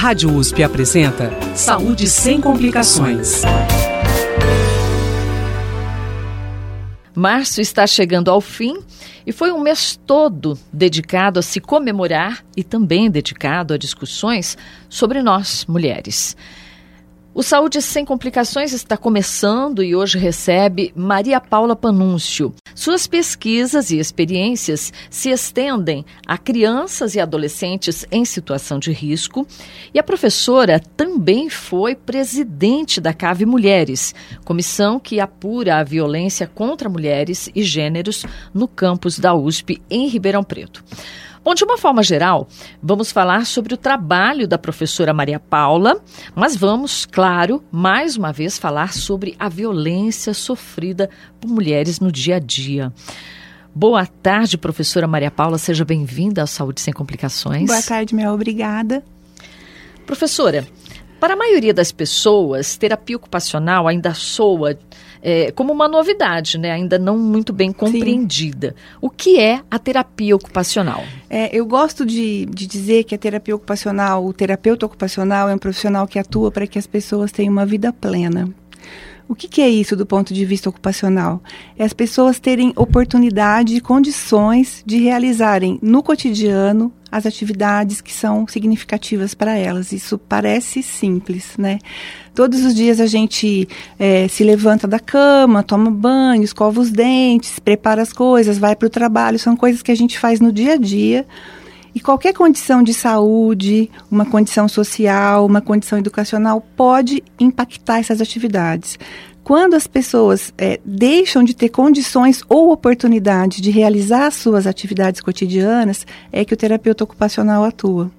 Rádio USP apresenta Saúde sem complicações. Março está chegando ao fim e foi um mês todo dedicado a se comemorar e também dedicado a discussões sobre nós, mulheres. O Saúde Sem Complicações está começando e hoje recebe Maria Paula Panúncio. Suas pesquisas e experiências se estendem a crianças e adolescentes em situação de risco. E a professora também foi presidente da CAVE Mulheres, comissão que apura a violência contra mulheres e gêneros no campus da USP em Ribeirão Preto. Bom, de uma forma geral, vamos falar sobre o trabalho da professora Maria Paula, mas vamos, claro, mais uma vez falar sobre a violência sofrida por mulheres no dia a dia. Boa tarde, professora Maria Paula, seja bem-vinda à Saúde Sem Complicações. Boa tarde, Mel, obrigada. Professora, para a maioria das pessoas, terapia ocupacional ainda soa é, como uma novidade, né? ainda não muito bem compreendida. Sim. O que é a terapia ocupacional? É, eu gosto de, de dizer que a terapia ocupacional, o terapeuta ocupacional é um profissional que atua para que as pessoas tenham uma vida plena. O que, que, é isso do ponto de vista ocupacional? É as pessoas terem oportunidade e condições de realizarem no cotidiano as atividades que são significativas para elas. Isso parece simples, né? Todos os dias a gente é, se levanta da cama, toma banho, escova os dentes, prepara as coisas, vai para o trabalho. São coisas que a gente faz no dia a dia. E qualquer condição de saúde, uma condição social, uma condição educacional pode impactar essas atividades. Quando as pessoas é, deixam de ter condições ou oportunidade de realizar suas atividades cotidianas, é que o terapeuta ocupacional atua.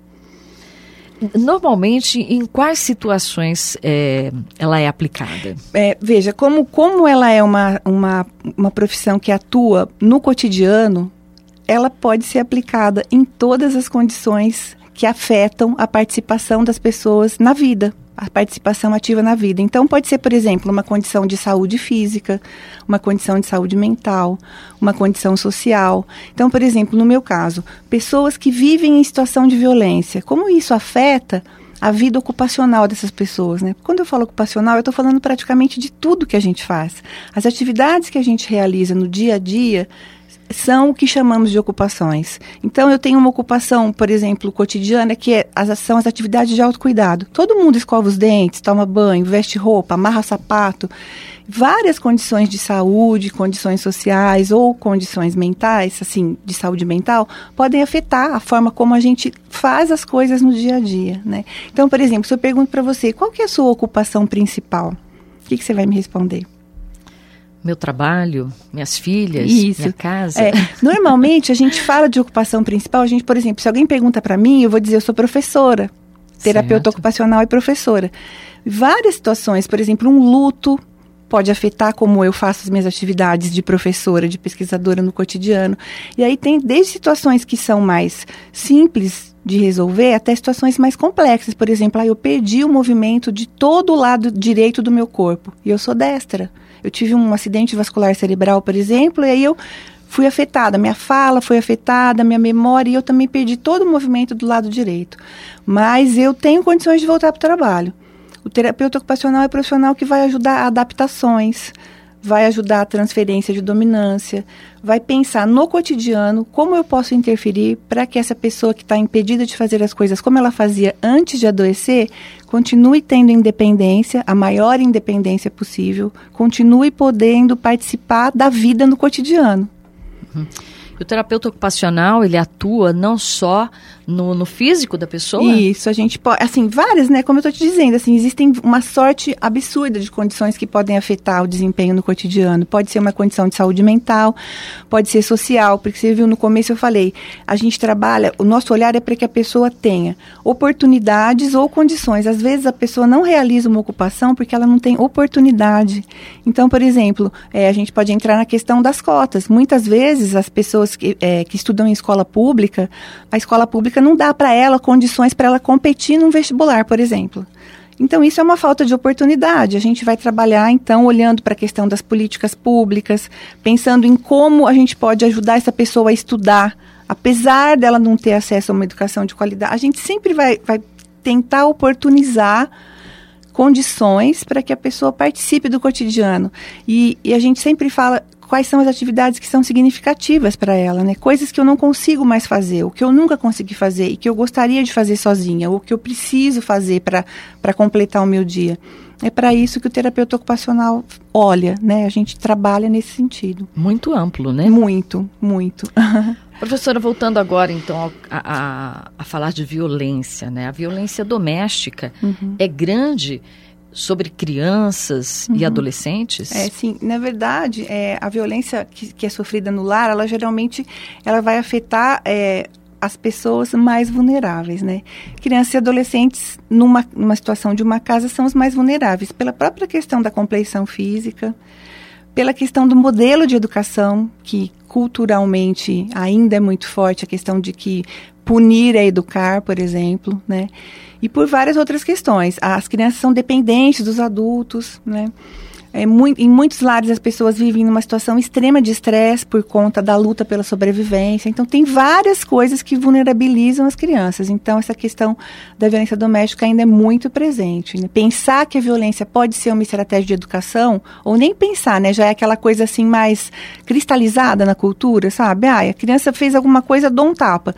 Normalmente, em quais situações é, ela é aplicada? É, veja, como, como ela é uma, uma, uma profissão que atua no cotidiano, ela pode ser aplicada em todas as condições que afetam a participação das pessoas na vida, a participação ativa na vida. Então, pode ser, por exemplo, uma condição de saúde física, uma condição de saúde mental, uma condição social. Então, por exemplo, no meu caso, pessoas que vivem em situação de violência, como isso afeta a vida ocupacional dessas pessoas, né? Quando eu falo ocupacional, eu estou falando praticamente de tudo que a gente faz. As atividades que a gente realiza no dia a dia são o que chamamos de ocupações. Então, eu tenho uma ocupação, por exemplo, cotidiana, que é, as, são as atividades de autocuidado. Todo mundo escova os dentes, toma banho, veste roupa, amarra sapato. Várias condições de saúde, condições sociais ou condições mentais, assim, de saúde mental, podem afetar a forma como a gente faz as coisas no dia a dia, né? Então, por exemplo, se eu pergunto para você, qual que é a sua ocupação principal? O que, que você vai me responder? Meu trabalho, minhas filhas, Isso. minha casa. É, normalmente a gente fala de ocupação principal, a gente, por exemplo, se alguém pergunta para mim, eu vou dizer eu sou professora, terapeuta certo. ocupacional e professora. Várias situações, por exemplo, um luto pode afetar como eu faço as minhas atividades de professora, de pesquisadora no cotidiano. E aí tem desde situações que são mais simples de resolver até situações mais complexas. Por exemplo, ah, eu perdi o movimento de todo o lado direito do meu corpo e eu sou destra. Eu tive um acidente vascular cerebral, por exemplo, e aí eu fui afetada, minha fala foi afetada, minha memória, e eu também perdi todo o movimento do lado direito. Mas eu tenho condições de voltar para o trabalho. O terapeuta ocupacional é profissional que vai ajudar adaptações, vai ajudar a transferência de dominância, vai pensar no cotidiano como eu posso interferir para que essa pessoa que está impedida de fazer as coisas como ela fazia antes de adoecer continue tendo independência, a maior independência possível, continue podendo participar da vida no cotidiano. Uhum. O terapeuta ocupacional, ele atua não só no, no físico da pessoa? Isso, a gente pode, assim, várias, né? Como eu estou te dizendo, assim, existem uma sorte absurda de condições que podem afetar o desempenho no cotidiano. Pode ser uma condição de saúde mental, pode ser social, porque você viu no começo eu falei, a gente trabalha, o nosso olhar é para que a pessoa tenha oportunidades ou condições. Às vezes a pessoa não realiza uma ocupação porque ela não tem oportunidade. Então, por exemplo, é, a gente pode entrar na questão das cotas. Muitas vezes as pessoas que, é, que estudam em escola pública, a escola pública não dá para ela condições para ela competir num vestibular, por exemplo. Então, isso é uma falta de oportunidade. A gente vai trabalhar, então, olhando para a questão das políticas públicas, pensando em como a gente pode ajudar essa pessoa a estudar, apesar dela não ter acesso a uma educação de qualidade. A gente sempre vai, vai tentar oportunizar condições para que a pessoa participe do cotidiano. E, e, a gente sempre fala quais são as atividades que são significativas para ela, né? Coisas que eu não consigo mais fazer, o que eu nunca consegui fazer e que eu gostaria de fazer sozinha, ou que eu preciso fazer para completar o meu dia. É para isso que o terapeuta ocupacional olha, né? A gente trabalha nesse sentido. Muito amplo, né? Muito, muito. Professora, voltando agora então a, a, a, falar de violência, né? A violência doméstica uhum. é grande sobre crianças uhum. e adolescentes? É, sim. Na verdade, é, a violência que, que, é sofrida no lar, ela geralmente ela vai afetar é, as pessoas mais vulneráveis, né? Crianças e adolescentes numa, numa situação de uma casa são os mais vulneráveis pela própria questão da compleição física, pela questão do modelo de educação que culturalmente ainda é muito forte a questão de que punir é educar, por exemplo, né? E por várias outras questões. As crianças são dependentes dos adultos, né? É, muito, em muitos lares as pessoas vivem numa situação extrema de estresse por conta da luta pela sobrevivência. Então tem várias coisas que vulnerabilizam as crianças. Então essa questão da violência doméstica ainda é muito presente. Né? Pensar que a violência pode ser uma estratégia de educação, ou nem pensar, né? Já é aquela coisa assim mais cristalizada na cultura, sabe? Ah, a criança fez alguma coisa, dou um tapa.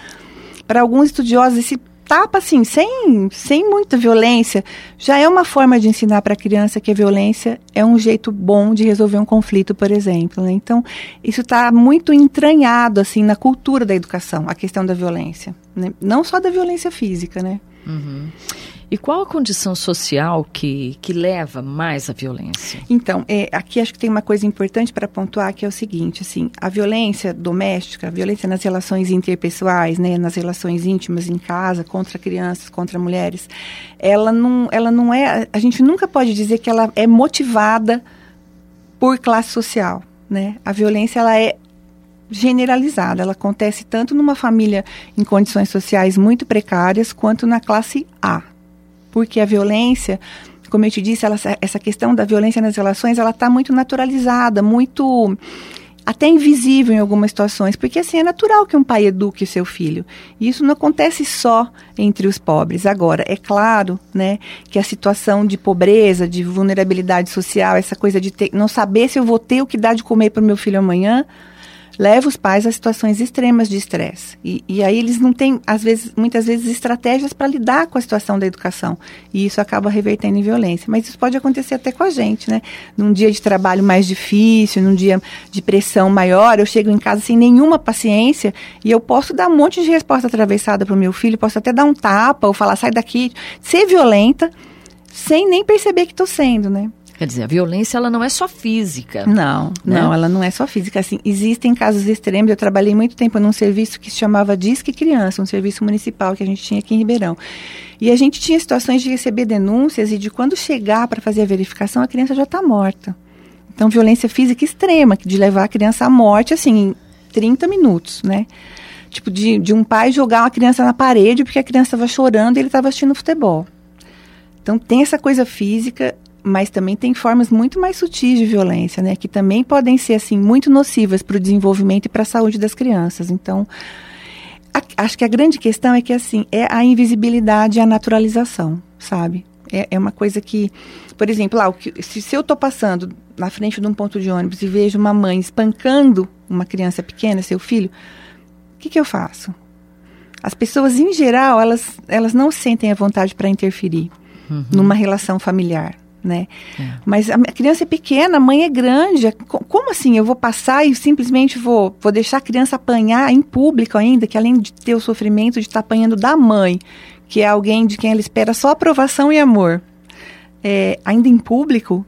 Para alguns estudiosos, esse tapa assim, sem, sem muita violência, já é uma forma de ensinar para a criança que a violência é um jeito bom de resolver um conflito, por exemplo. Né? Então, isso está muito entranhado assim na cultura da educação, a questão da violência, né? não só da violência física, né? Uhum. E qual a condição social que, que leva mais à violência? Então, é, aqui acho que tem uma coisa importante para pontuar, que é o seguinte, assim, a violência doméstica, a violência nas relações interpessoais, né, nas relações íntimas em casa, contra crianças, contra mulheres, ela não, ela não é, a gente nunca pode dizer que ela é motivada por classe social, né? A violência, ela é generalizada. Ela acontece tanto numa família em condições sociais muito precárias quanto na classe A porque a violência, como eu te disse, ela, essa questão da violência nas relações, ela está muito naturalizada, muito até invisível em algumas situações, porque assim é natural que um pai eduque seu filho. E isso não acontece só entre os pobres. Agora, é claro, né, que a situação de pobreza, de vulnerabilidade social, essa coisa de ter, não saber se eu vou ter o que dar de comer para o meu filho amanhã, leva os pais a situações extremas de estresse. E, e aí eles não têm, às vezes, muitas vezes, estratégias para lidar com a situação da educação. E isso acaba revertendo em violência. Mas isso pode acontecer até com a gente, né? Num dia de trabalho mais difícil, num dia de pressão maior, eu chego em casa sem nenhuma paciência e eu posso dar um monte de resposta atravessada para o meu filho, posso até dar um tapa ou falar, sai daqui, ser violenta, sem nem perceber que estou sendo, né? Quer dizer, a violência ela não é só física. Não, né? não, ela não é só física. Assim, existem casos extremos. Eu trabalhei muito tempo num serviço que se chamava Disque Criança, um serviço municipal que a gente tinha aqui em Ribeirão. E a gente tinha situações de receber denúncias e de quando chegar para fazer a verificação, a criança já está morta. Então, violência física extrema, de levar a criança à morte, assim, em 30 minutos, né? Tipo, de, de um pai jogar uma criança na parede porque a criança estava chorando e ele estava assistindo futebol. Então, tem essa coisa física mas também tem formas muito mais sutis de violência, né, que também podem ser assim muito nocivas para o desenvolvimento e para a saúde das crianças. Então, a, acho que a grande questão é que assim é a invisibilidade e a naturalização, sabe? É, é uma coisa que, por exemplo, lá, se, se eu estou passando na frente de um ponto de ônibus e vejo uma mãe espancando uma criança pequena, seu filho, o que, que eu faço? As pessoas, em geral, elas, elas não sentem a vontade para interferir uhum. numa relação familiar né? É. Mas a criança é pequena, a mãe é grande. Como assim? Eu vou passar e simplesmente vou, vou deixar a criança apanhar em público ainda, que além de ter o sofrimento de estar apanhando da mãe, que é alguém de quem ela espera só aprovação e amor, é, ainda em público,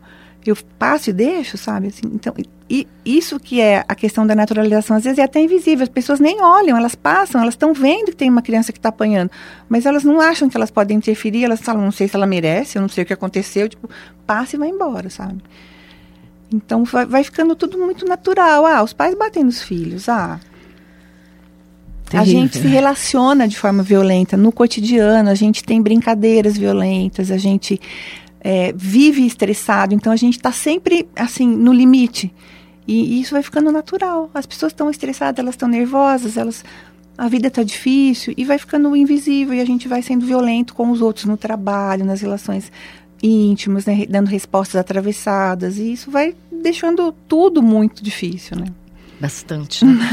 eu passo e deixo, sabe? Assim, então, e isso que é a questão da naturalização, às vezes é até invisível, as pessoas nem olham, elas passam, elas estão vendo que tem uma criança que está apanhando, mas elas não acham que elas podem interferir, elas falam, não sei se ela merece, eu não sei o que aconteceu, tipo, passa e vai embora, sabe? Então vai, vai ficando tudo muito natural. Ah, os pais batem nos filhos, ah. Terrível. A gente se relaciona de forma violenta no cotidiano, a gente tem brincadeiras violentas, a gente é, vive estressado, então a gente está sempre assim no limite. E, e, isso vai ficando natural. As pessoas estão estressadas, elas estão nervosas, elas a vida tá difícil e vai ficando invisível e a gente vai sendo violento com os outros no trabalho, nas relações íntimas, né, dando respostas atravessadas e isso vai deixando tudo muito difícil, né? Bastante, né,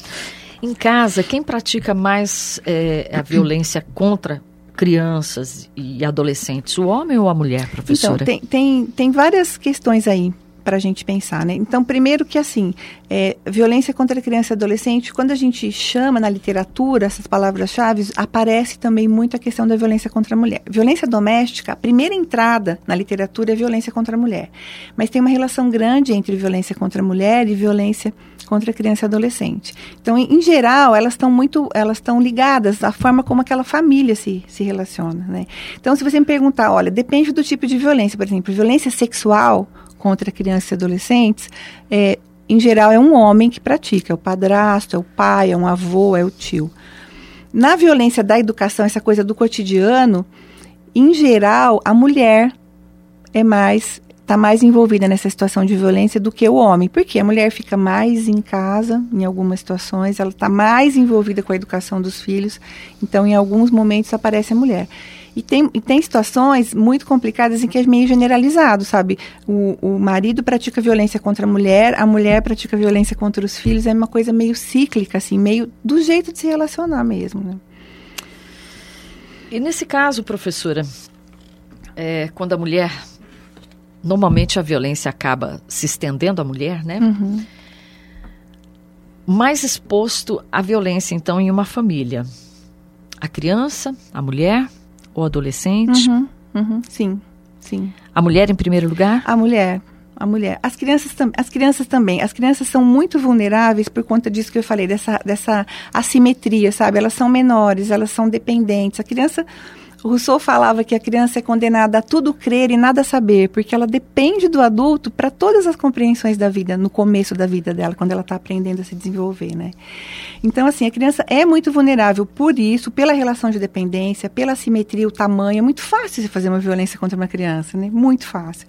em casa, quem pratica mais é, a violência contra crianças e adolescentes, o homem ou a mulher, professora? Então, tem, tem, tem várias questões aí para a gente pensar, né? Então, primeiro que assim, é, violência contra criança e adolescente, quando a gente chama na literatura essas palavras-chave, aparece também muito a questão da violência contra a mulher. Violência doméstica, a primeira entrada na literatura é violência contra a mulher, mas tem uma relação grande entre violência contra a mulher e violência contra a criança e adolescente. Então, em, em geral, elas estão muito, elas estão ligadas à forma como aquela família se, se relaciona, né? Então, se você me perguntar, olha, depende do tipo de violência, por exemplo, violência sexual contra crianças e adolescentes, é, em geral é um homem que pratica, é o padrasto, é o pai, é um avô, é o tio. Na violência da educação, essa coisa do cotidiano, em geral, a mulher é mais está mais envolvida nessa situação de violência do que o homem, porque a mulher fica mais em casa, em algumas situações, ela está mais envolvida com a educação dos filhos, então em alguns momentos aparece a mulher. E tem, e tem situações muito complicadas em que é meio generalizado, sabe? O, o marido pratica violência contra a mulher, a mulher pratica violência contra os filhos, é uma coisa meio cíclica, assim, meio do jeito de se relacionar mesmo, né? E nesse caso, professora, é, quando a mulher. Normalmente a violência acaba se estendendo à mulher, né? Uhum. Mais exposto à violência, então, em uma família. A criança, a mulher, ou adolescente? Uhum, uhum, sim, sim. A mulher em primeiro lugar? A mulher. A mulher. As crianças, as crianças também. As crianças são muito vulneráveis por conta disso que eu falei, dessa, dessa assimetria, sabe? Elas são menores, elas são dependentes. A criança Rousseau falava que a criança é condenada a tudo crer e nada saber, porque ela depende do adulto para todas as compreensões da vida, no começo da vida dela, quando ela está aprendendo a se desenvolver, né? Então, assim, a criança é muito vulnerável por isso, pela relação de dependência, pela simetria, o tamanho. É muito fácil se fazer uma violência contra uma criança, né? Muito fácil.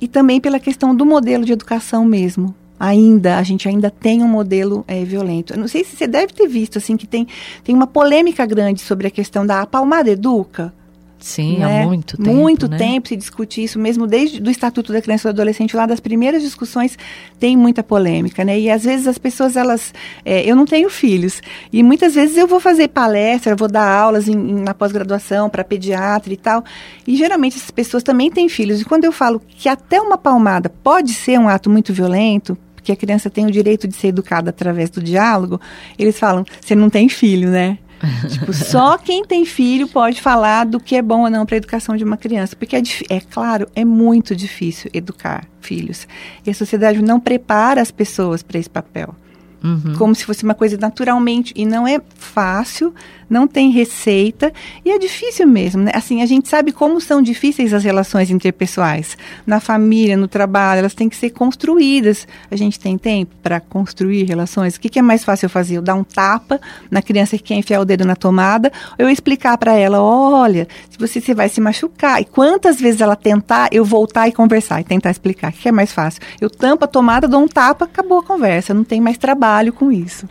E também pela questão do modelo de educação mesmo ainda, a gente ainda tem um modelo é, violento. Eu não sei se você deve ter visto, assim, que tem, tem uma polêmica grande sobre a questão da palmada educa. Sim, né? há muito tempo. Muito né? tempo se discute isso, mesmo desde o Estatuto da Criança e do Adolescente, lá das primeiras discussões, tem muita polêmica, né? E às vezes as pessoas, elas. É, eu não tenho filhos, e muitas vezes eu vou fazer palestra, vou dar aulas em, em, na pós-graduação para pediatra e tal, e geralmente essas pessoas também têm filhos, e quando eu falo que até uma palmada pode ser um ato muito violento, porque a criança tem o direito de ser educada através do diálogo, eles falam: você não tem filho, né? tipo, só quem tem filho pode falar do que é bom ou não para a educação de uma criança. Porque é, é claro, é muito difícil educar filhos. E a sociedade não prepara as pessoas para esse papel. Uhum. Como se fosse uma coisa naturalmente. E não é fácil, não tem receita e é difícil mesmo, né? Assim, a gente sabe como são difíceis as relações interpessoais. Na família, no trabalho, elas têm que ser construídas. A gente tem tempo para construir relações? O que, que, é mais fácil eu fazer? Eu dar um tapa na criança que quer enfiar o dedo na tomada, ou eu explicar para ela, olha, se você, você vai se machucar. E quantas vezes ela tentar, eu voltar e conversar e tentar explicar. O que, que é mais fácil? Eu tampo a tomada, dou um tapa, acabou a conversa. Não tem mais trabalho com isso.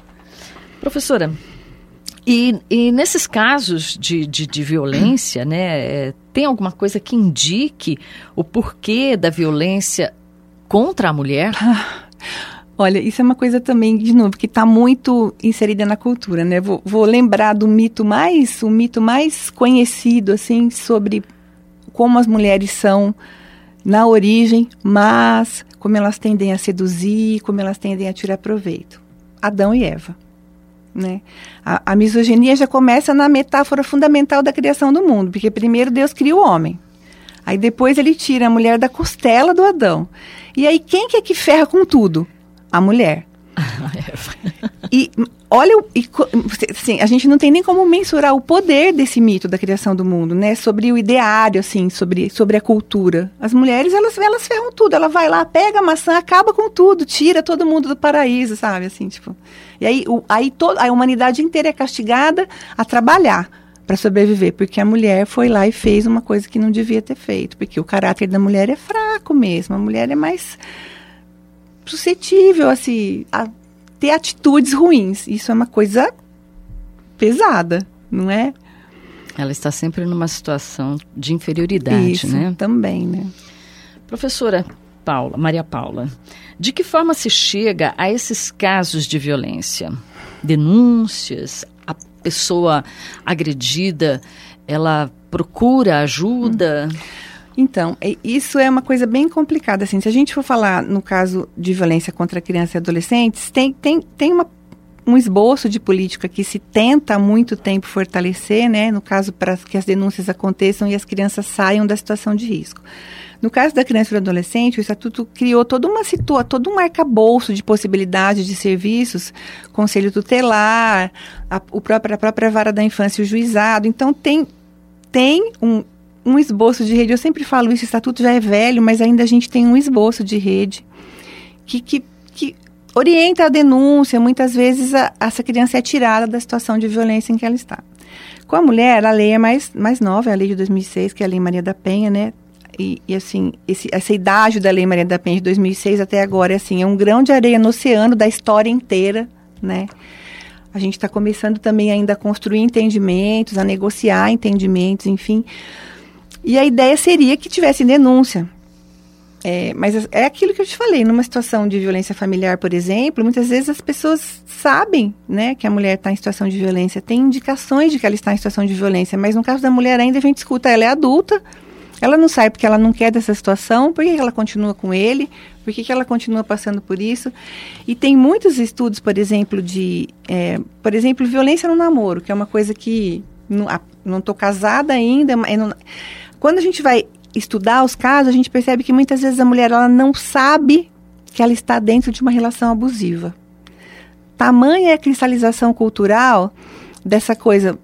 Professora, e, e nesses casos de, de, de violência, né, é, tem alguma coisa que indique o porquê da violência contra a mulher? Olha, isso é uma coisa também, de novo, que está muito inserida na cultura, né? Vou, vou, lembrar do mito mais, o mito mais conhecido, assim, sobre como as mulheres são na origem, mas como elas tendem a seduzir, como elas tendem a tirar proveito. Adão e Eva. Né? A, a, misoginia já começa na metáfora fundamental da criação do mundo, porque primeiro Deus cria o homem. Aí depois ele tira a mulher da costela do Adão. E aí quem que é que ferra com tudo? A mulher. e olha, assim, a gente não tem nem como mensurar o poder desse mito da criação do mundo, né? Sobre o ideário, assim, sobre, sobre a cultura. As mulheres, elas, elas ferram tudo. Ela vai lá, pega a maçã, acaba com tudo, tira todo mundo do paraíso, sabe? Assim, tipo. E aí, o, aí to, a humanidade inteira é castigada a trabalhar para sobreviver, porque a mulher foi lá e fez uma coisa que não devia ter feito, porque o caráter da mulher é fraco mesmo. A mulher é mais suscetível a ter atitudes ruins. Isso é uma coisa pesada, não é? Ela está sempre numa situação de inferioridade, Isso, né? também, né? Professora Paula, Maria Paula, de que forma se chega a esses casos de violência? Denúncias, a pessoa agredida, ela procura ajuda? Então, isso é uma coisa bem complicada. Assim, se a gente for falar no caso de violência contra crianças e adolescentes, tem, tem, tem uma, um esboço de política que se tenta há muito tempo fortalecer, né? No caso, para que as denúncias aconteçam e as crianças saiam da situação de risco. No caso da criança e do adolescente, o Estatuto criou toda uma situa, todo um arcabouço de possibilidades de serviços, conselho tutelar, a, o próprio, a própria vara da infância e o juizado. Então, tem, tem um, um esboço de rede. Eu sempre falo isso, o estatuto já é velho, mas ainda a gente tem um esboço de rede que, que, que orienta a denúncia. Muitas vezes a, essa criança é tirada da situação de violência em que ela está. Com a mulher, a lei é mais, mais nova, é a lei de 2006, que é a Lei Maria da Penha, né? E, e assim, esse, essa idade da Lei Maria da Penha de 2006 até agora, é assim, é um grão de areia no oceano da história inteira, né? A gente está começando também ainda a construir entendimentos, a negociar entendimentos, enfim. E a ideia seria que tivesse denúncia. É, mas é aquilo que eu te falei, numa situação de violência familiar, por exemplo, muitas vezes as pessoas sabem né, que a mulher está em situação de violência, tem indicações de que ela está em situação de violência, mas no caso da mulher ainda a gente escuta, ela é adulta, ela não sai porque ela não quer dessa situação, por que ela continua com ele, por que ela continua passando por isso. E tem muitos estudos, por exemplo, de, é, por exemplo, violência no namoro, que é uma coisa que não estou casada ainda, mas não, quando a gente vai estudar os casos, a gente percebe que muitas vezes a mulher ela não sabe que ela está dentro de uma relação abusiva. Tamanha é a cristalização cultural dessa coisa,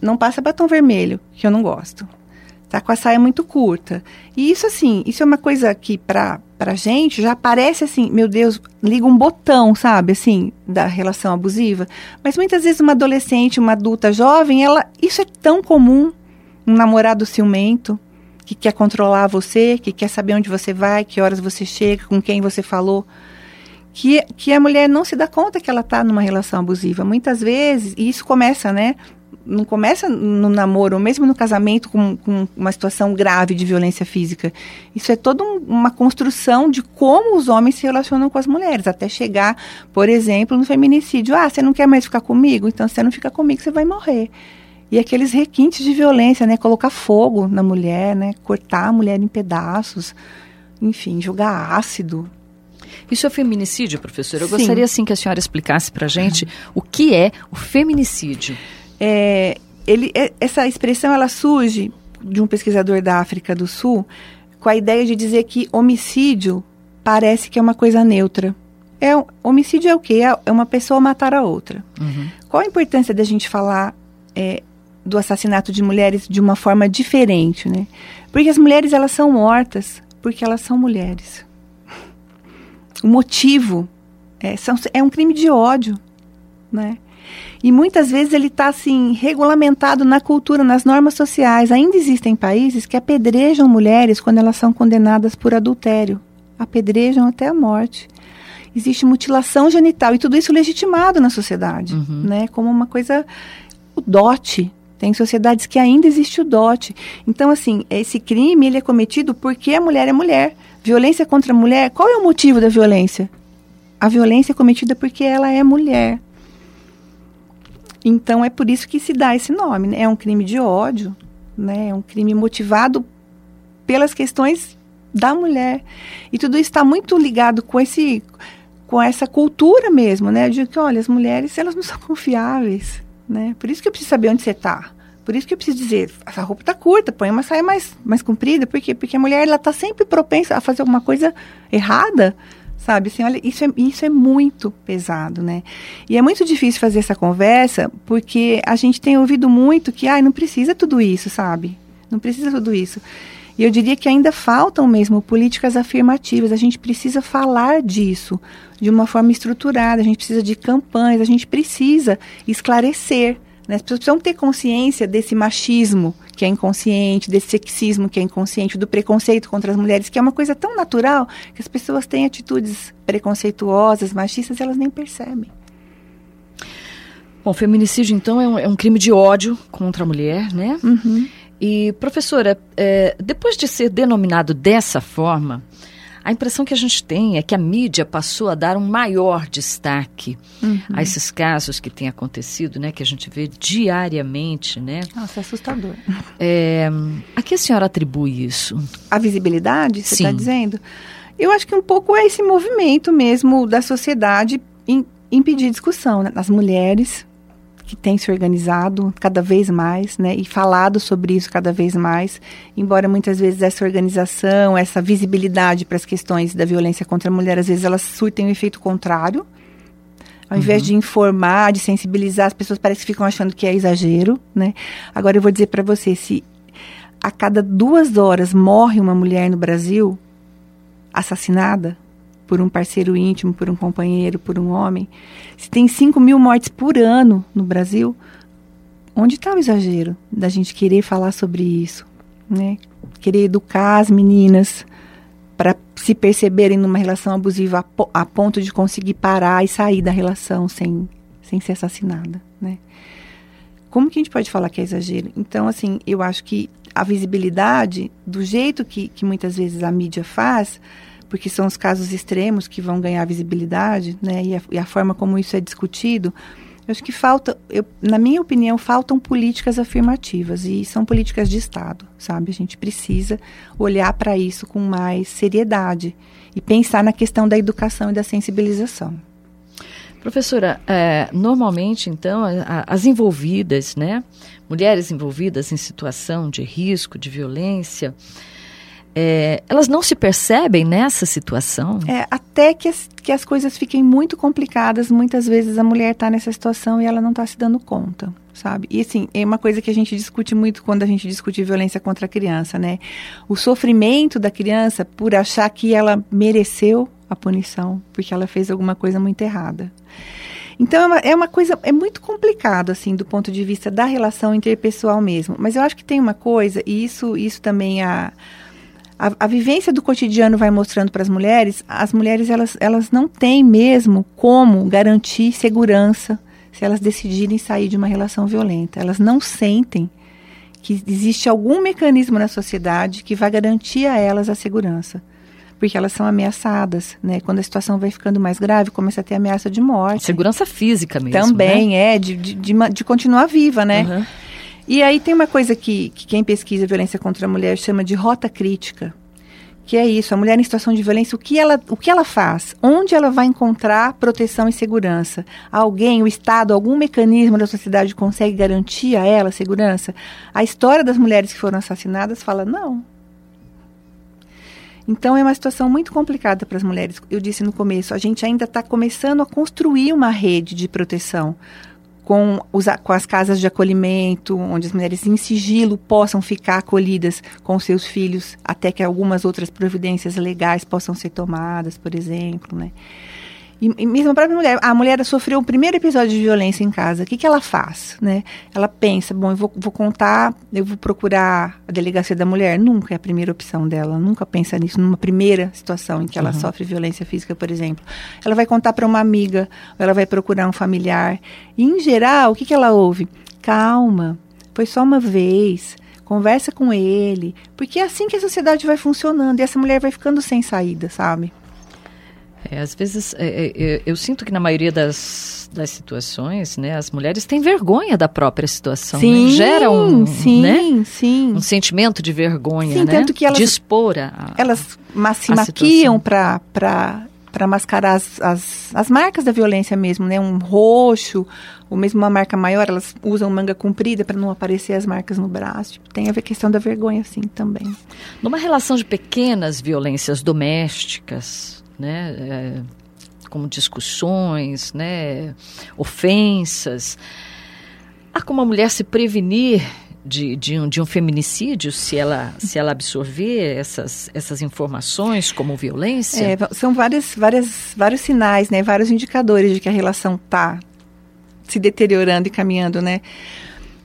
não passa batom vermelho, que eu não gosto. Tá com a saia muito curta. E isso assim, isso é uma coisa que pra, pra gente já parece assim, meu Deus, liga um botão, sabe, assim, da relação abusiva. Mas muitas vezes uma adolescente, uma adulta jovem, ela, isso é tão comum. Um namorado ciumento, que quer controlar você, que quer saber onde você vai, que horas você chega, com quem você falou. Que, que a mulher não se dá conta que ela está numa relação abusiva. Muitas vezes, e isso começa, né? Não começa no namoro, ou mesmo no casamento, com, com uma situação grave de violência física. Isso é toda um, uma construção de como os homens se relacionam com as mulheres, até chegar, por exemplo, no feminicídio. Ah, você não quer mais ficar comigo? Então, se você não fica comigo, você vai morrer. E aqueles requintes de violência, né? Colocar fogo na mulher, né? Cortar a mulher em pedaços, enfim, jogar ácido. Isso é feminicídio, professora? Eu Sim. gostaria, assim, que a senhora explicasse para a gente uhum. o que é o feminicídio. É, ele, essa expressão, ela surge de um pesquisador da África do Sul com a ideia de dizer que homicídio parece que é uma coisa neutra. É, homicídio é o quê? É uma pessoa matar a outra. Uhum. Qual a importância da gente falar é, do assassinato de mulheres de uma forma diferente, né? Porque as mulheres elas são mortas porque elas são mulheres. O motivo é, são, é um crime de ódio, né? E muitas vezes ele está assim regulamentado na cultura, nas normas sociais. Ainda existem países que apedrejam mulheres quando elas são condenadas por adultério, apedrejam até a morte. Existe mutilação genital e tudo isso legitimado na sociedade, uhum. né? Como uma coisa o dote tem sociedades que ainda existe o dote. Então, assim, esse crime ele é cometido porque a mulher é mulher. Violência contra a mulher, qual é o motivo da violência? A violência é cometida porque ela é mulher. Então, é por isso que se dá esse nome. Né? É um crime de ódio, né? é um crime motivado pelas questões da mulher. E tudo isso está muito ligado com esse com essa cultura mesmo, né? De que, olha, as mulheres, elas não são confiáveis né? Por isso que eu preciso saber onde você está. Por isso que eu preciso dizer, essa roupa está curta, põe uma saia mais, mais comprida. Por quê? Porque a mulher ela está sempre propensa a fazer alguma coisa errada, sabe? Assim, olha, isso é, isso é muito pesado, né? E é muito difícil fazer essa conversa porque a gente tem ouvido muito que, ai, não precisa tudo isso, sabe? Não precisa tudo isso. E eu diria que ainda faltam mesmo políticas afirmativas. A gente precisa falar disso de uma forma estruturada, a gente precisa de campanhas, a gente precisa esclarecer. Né? As pessoas precisam ter consciência desse machismo que é inconsciente, desse sexismo que é inconsciente, do preconceito contra as mulheres, que é uma coisa tão natural que as pessoas têm atitudes preconceituosas, machistas, e elas nem percebem. Bom, feminicídio, então, é um, é um crime de ódio contra a mulher, né? Uhum. E, professora, é, depois de ser denominado dessa forma, a impressão que a gente tem é que a mídia passou a dar um maior destaque Uhum. a esses casos que têm acontecido, né? Que a gente vê diariamente, né? Nossa, é assustador. É, a que a senhora atribui isso? A visibilidade, você está dizendo? Eu acho que um pouco é esse movimento mesmo da sociedade em impedir discussão né? nas mulheres que têm se organizado cada vez mais, né, e falado sobre isso cada vez mais, embora muitas vezes essa organização, essa visibilidade para as questões da violência contra a mulher, às vezes elas surtem um efeito contrário. Ao invés de informar, de sensibilizar, as pessoas parecem que ficam achando que é exagero, né? Agora eu vou dizer para você, se a cada duas horas morre uma mulher no Brasil assassinada por um parceiro íntimo, por um companheiro, por um homem, se tem 5 mil mortes por ano no Brasil, onde está o exagero da gente querer falar sobre isso, né? Querer educar as meninas para se perceberem numa relação abusiva a, a ponto de conseguir parar e sair da relação sem, sem ser assassinada, né? Como que a gente pode falar que é exagero? Então, assim, eu acho que a visibilidade, do jeito que, que muitas vezes a mídia faz, porque são os casos extremos que vão ganhar visibilidade, né? E a, e a forma como isso é discutido, eu acho que falta, eu, na minha opinião, faltam políticas afirmativas e são políticas de Estado, sabe? A gente precisa olhar para isso com mais seriedade e pensar na questão da educação e da sensibilização. Professora, é, normalmente, então, a, a, as envolvidas, né, mulheres envolvidas em situação de risco, de violência, é, elas não se percebem nessa situação? É, até que as, que as coisas fiquem muito complicadas, muitas vezes a mulher está nessa situação e ela não está se dando conta, sabe? E assim, é uma coisa que a gente discute muito quando a gente discute violência contra a criança, né? O sofrimento da criança por achar que ela mereceu a punição, porque ela fez alguma coisa muito errada. Então é uma, é uma, coisa, é muito complicado, assim, do ponto de vista da relação interpessoal mesmo. Mas eu acho que tem uma coisa, e isso, isso também a, a, a vivência do cotidiano vai mostrando para as mulheres, as mulheres elas, elas não têm mesmo como garantir segurança se elas decidirem sair de uma relação violenta. Elas não sentem que existe algum mecanismo na sociedade que vai garantir a elas a segurança porque elas são ameaçadas, né? Quando a situação vai ficando mais grave, começa a ter ameaça de morte. Segurança física mesmo, Também, né? é, de, de, de, de, continuar viva, né? Uhum. E aí tem uma coisa que, que quem pesquisa violência contra a mulher chama de rota crítica, que é isso, a mulher em situação de violência, o que ela, o que ela faz? Onde ela vai encontrar proteção e segurança? Alguém, o Estado, algum mecanismo da sociedade consegue garantir a ela segurança? A história das mulheres que foram assassinadas fala, não, então é uma situação muito complicada para as mulheres. Eu disse no começo, a gente ainda está começando a construir uma rede de proteção com, os, com as casas de acolhimento, onde as mulheres em sigilo possam ficar acolhidas com seus filhos, até que algumas outras providências legais possam ser tomadas, por exemplo, né? E, e, mesmo a própria mulher, a mulher sofreu o primeiro episódio de violência em casa. O que, que ela faz, né? Ela pensa, bom, eu vou, vou, contar, eu vou procurar a delegacia da mulher. Nunca é a primeira opção dela. Nunca pensa nisso numa primeira situação em que ela uhum. sofre violência física, por exemplo. Ela vai contar para uma amiga, ou ela vai procurar um familiar. E, em geral, o que, que ela ouve? Calma, foi só uma vez. Conversa com ele, porque é assim que a sociedade vai funcionando e essa mulher vai ficando sem saída, sabe? É, às vezes, é, é, eu sinto que na maioria das, das situações, né, as mulheres têm vergonha da própria situação. Sim, né? Gera um, sim, né? sim. um sentimento de vergonha, sim, né? tanto que elas, de expor a, Elas se maquiam para para mascarar as, as, as marcas da violência mesmo, né? Um roxo, ou mesmo uma marca maior, elas usam manga comprida para não aparecer as marcas no braço. Tipo, tem a ver questão da vergonha, assim, também. Numa relação de pequenas violências domésticas, né, é, como discussões, né, ofensas. Há como a mulher se prevenir de, de, um, de um feminicídio se ela, se ela absorver essas, essas informações como violência? É, são várias, várias, vários sinais, né, vários indicadores de que a relação está se deteriorando e caminhando, né?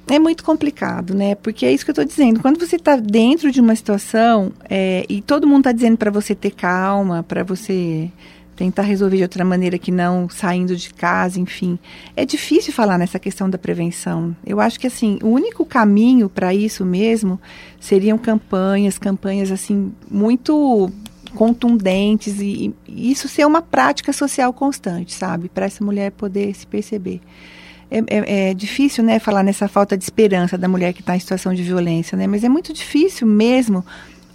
É muito complicado, né? Porque é isso que eu estou dizendo. Quando você está dentro de uma situação é, e todo mundo está dizendo para você ter calma, para você tentar resolver de outra maneira que não saindo de casa, enfim. É difícil falar nessa questão da prevenção. Eu acho que assim, o único caminho para isso mesmo seriam campanhas, campanhas assim muito contundentes e, e isso ser uma prática social constante, sabe, para essa mulher poder se perceber. É, é, é, difícil, né, falar nessa falta de esperança da mulher que está em situação de violência, né? Mas é muito difícil mesmo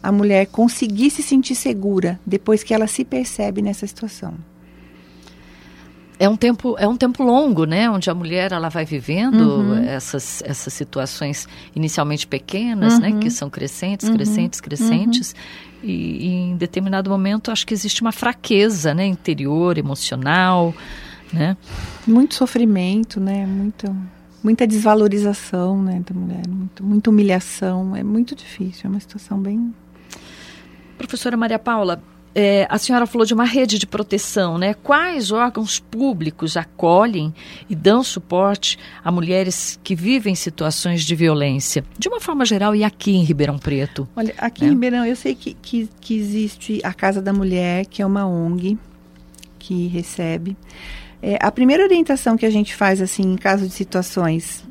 a mulher conseguir se sentir segura depois que ela se percebe nessa situação. É um tempo, é um tempo longo, né? Onde a mulher ela vai vivendo uhum. essas, essas situações inicialmente pequenas, né? uhum. né? Que são crescentes, crescentes, uhum. crescentes. E, e, em determinado momento acho que existe uma fraqueza, né? Interior, emocional, né? Muito sofrimento, né? Muito, muita desvalorização, né? Da mulher, muito, muita humilhação. É muito difícil, é uma situação bem Professora Maria Paula, é, a senhora falou de uma rede de proteção, né? Quais órgãos públicos acolhem e dão suporte a mulheres que vivem situações de violência? De uma forma geral e aqui em Ribeirão Preto? Olha, aqui né? em Ribeirão eu sei que, que, que, existe a Casa da Mulher, que é uma ONG que recebe. É, a primeira orientação que a gente faz, assim, em caso de situações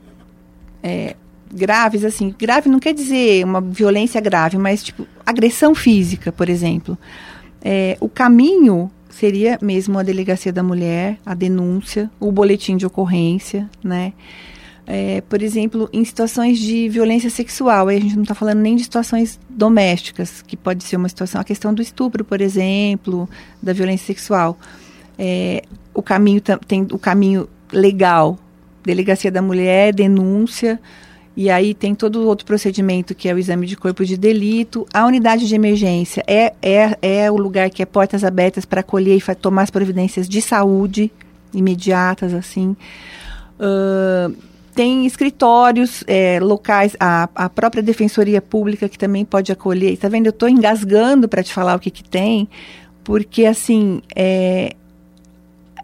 é, graves, assim, grave não quer dizer uma violência grave, mas tipo agressão física, por exemplo. É, o caminho seria mesmo a delegacia da mulher, a denúncia, o boletim de ocorrência, né? É, por exemplo, em situações de violência sexual, aí a gente não está falando nem de situações domésticas, que pode ser uma situação, a questão do estupro, por exemplo, da violência sexual. É, o caminho tem o caminho legal, delegacia da mulher, denúncia, e aí tem todo outro procedimento que é o exame de corpo de delito. A unidade de emergência é, é, é o lugar que é portas abertas para acolher e tomar as providências de saúde imediatas, assim. Uh, tem escritórios é, locais, a, a própria Defensoria Pública que também pode acolher. Está vendo? Eu estou engasgando para te falar o que, que tem, porque assim é,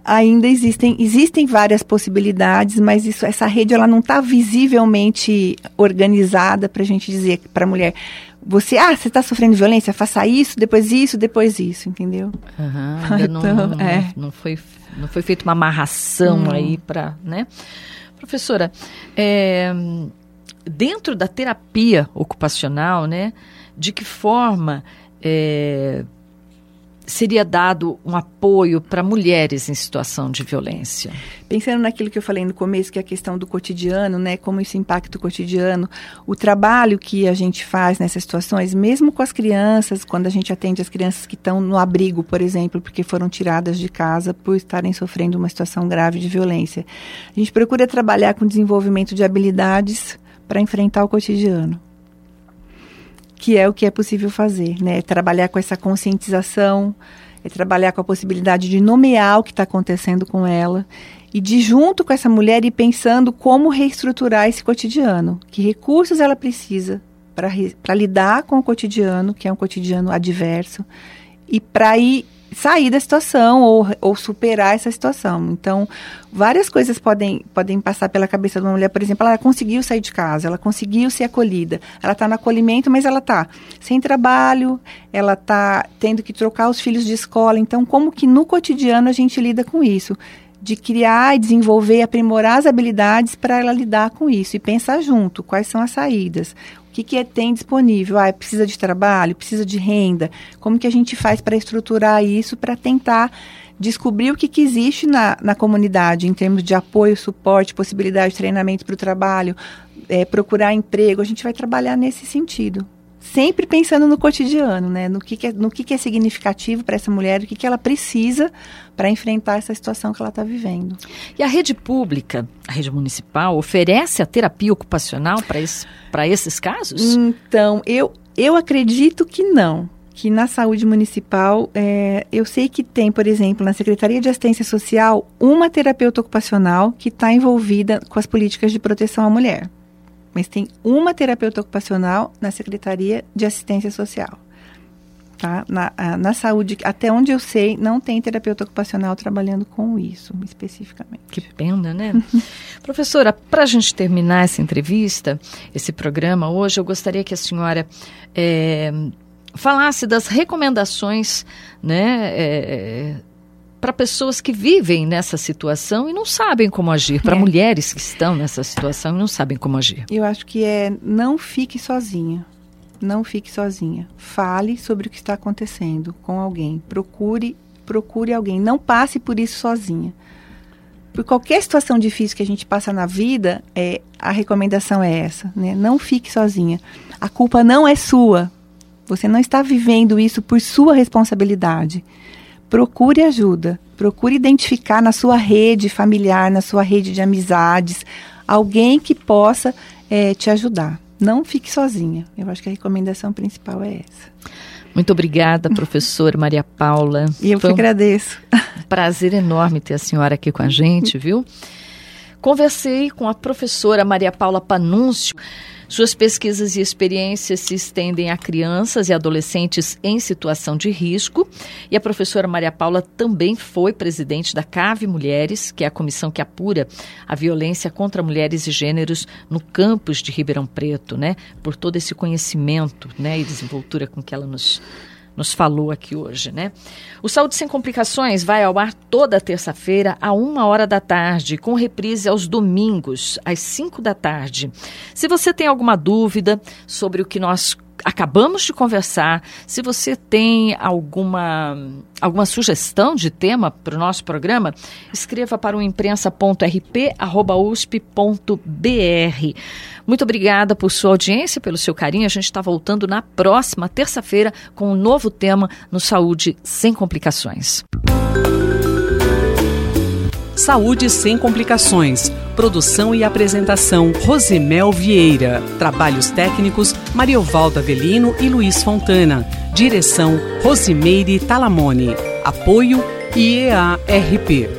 ainda existem, existem várias possibilidades, mas isso, essa rede ela não está visivelmente organizada para a gente dizer para a mulher, você, ah, você está sofrendo violência, faça isso, depois isso, depois isso, entendeu? Uhum, ainda então, não, não, é. não, foi, não foi feita uma amarração hum. aí para, né? Professora, é, dentro da terapia ocupacional, né, de que forma é, seria dado um apoio para mulheres em situação de violência? Pensando naquilo que eu falei no começo, que é a questão do cotidiano, né, como isso impacta o cotidiano, o trabalho que a gente faz nessas situações, mesmo com as crianças, quando a gente atende as crianças que estão no abrigo, por exemplo, porque foram tiradas de casa por estarem sofrendo uma situação grave de violência, a gente procura trabalhar com desenvolvimento de habilidades para enfrentar o cotidiano que é o que é possível fazer, né? É trabalhar com essa conscientização, é trabalhar com a possibilidade de nomear o que está acontecendo com ela e de junto com essa mulher ir pensando como reestruturar esse cotidiano, que recursos ela precisa para lidar com o cotidiano, que é um cotidiano adverso, e para ir sair da situação ou, ou superar essa situação. Então, várias coisas podem, podem passar pela cabeça de uma mulher. Por exemplo, ela conseguiu sair de casa, ela conseguiu ser acolhida. Ela está no acolhimento, mas ela está sem trabalho, ela está tendo que trocar os filhos de escola. Então, como que no cotidiano a gente lida com isso? de criar e desenvolver, aprimorar as habilidades para ela lidar com isso e pensar junto quais são as saídas, que, que é, tem disponível? Ah, precisa de trabalho, precisa de renda. Como que a gente faz para estruturar isso, para tentar descobrir o que, que existe na, na comunidade em termos de apoio, suporte, possibilidade de treinamento para o trabalho, é, procurar emprego. A gente vai trabalhar nesse sentido sempre pensando no cotidiano, né? No que, que é, no que, que é significativo para essa mulher, o que, que ela precisa para enfrentar essa situação que ela está vivendo. E a rede pública, a rede municipal, oferece a terapia ocupacional para esse, esses casos? Então, eu, eu acredito que não. Que na saúde municipal, é, eu sei que tem, por exemplo, na Secretaria de Assistência Social, uma terapeuta ocupacional que está envolvida com as políticas de proteção à mulher mas tem uma terapeuta ocupacional na Secretaria de Assistência Social. Tá? Na, na saúde, até onde eu sei, não tem terapeuta ocupacional trabalhando com isso especificamente. Que pena, né? Professora, para a gente terminar essa entrevista, esse programa hoje, eu gostaria que a senhora é, falasse das recomendações né, é, para pessoas que vivem nessa situação e não sabem como agir, para É. mulheres que estão nessa situação e não sabem como agir. Eu acho que é não fique sozinha. Não fique sozinha. Fale sobre o que está acontecendo com alguém. Procure, procure alguém. Não passe por isso sozinha. Por qualquer situação difícil que a gente passa na vida, é, a recomendação é essa, né? Não fique sozinha. A culpa não é sua. Você não está vivendo isso por sua responsabilidade. Procure ajuda. Procure identificar na sua rede familiar, na sua rede de amizades, alguém que possa eh, te ajudar. Não fique sozinha. Eu acho que a recomendação principal é essa. Muito obrigada, professora Maria Paula. E eu que Foi um agradeço. prazer enorme ter a senhora aqui com a gente, viu? Conversei com a professora Maria Paula Panúncio. Suas pesquisas e experiências se estendem a crianças e adolescentes em situação de risco. E a professora Maria Paula também foi presidente da CAVE Mulheres, que é a comissão que apura a violência contra mulheres e gêneros no campus de Ribeirão Preto, né? Por todo esse conhecimento né? e desenvoltura com que ela nos nos falou aqui hoje, né? O Saúde Sem Complicações vai ao ar toda terça-feira, a uma hora da tarde, com reprise aos domingos, às cinco da tarde. Se você tem alguma dúvida sobre o que nós acabamos de conversar, se você tem alguma, alguma sugestão de tema para o nosso programa, escreva para o imprensa.rp.usp.br. Muito obrigada por sua audiência, pelo seu carinho. A gente está voltando na próxima terça-feira com um novo tema no Saúde Sem Complicações. Saúde sem complicações. Produção e apresentação Rosemel Vieira. Trabalhos técnicos Mariovaldo Avelino e Luiz Fontana. Direção Rosimeire Talamone. Apoio IEARP.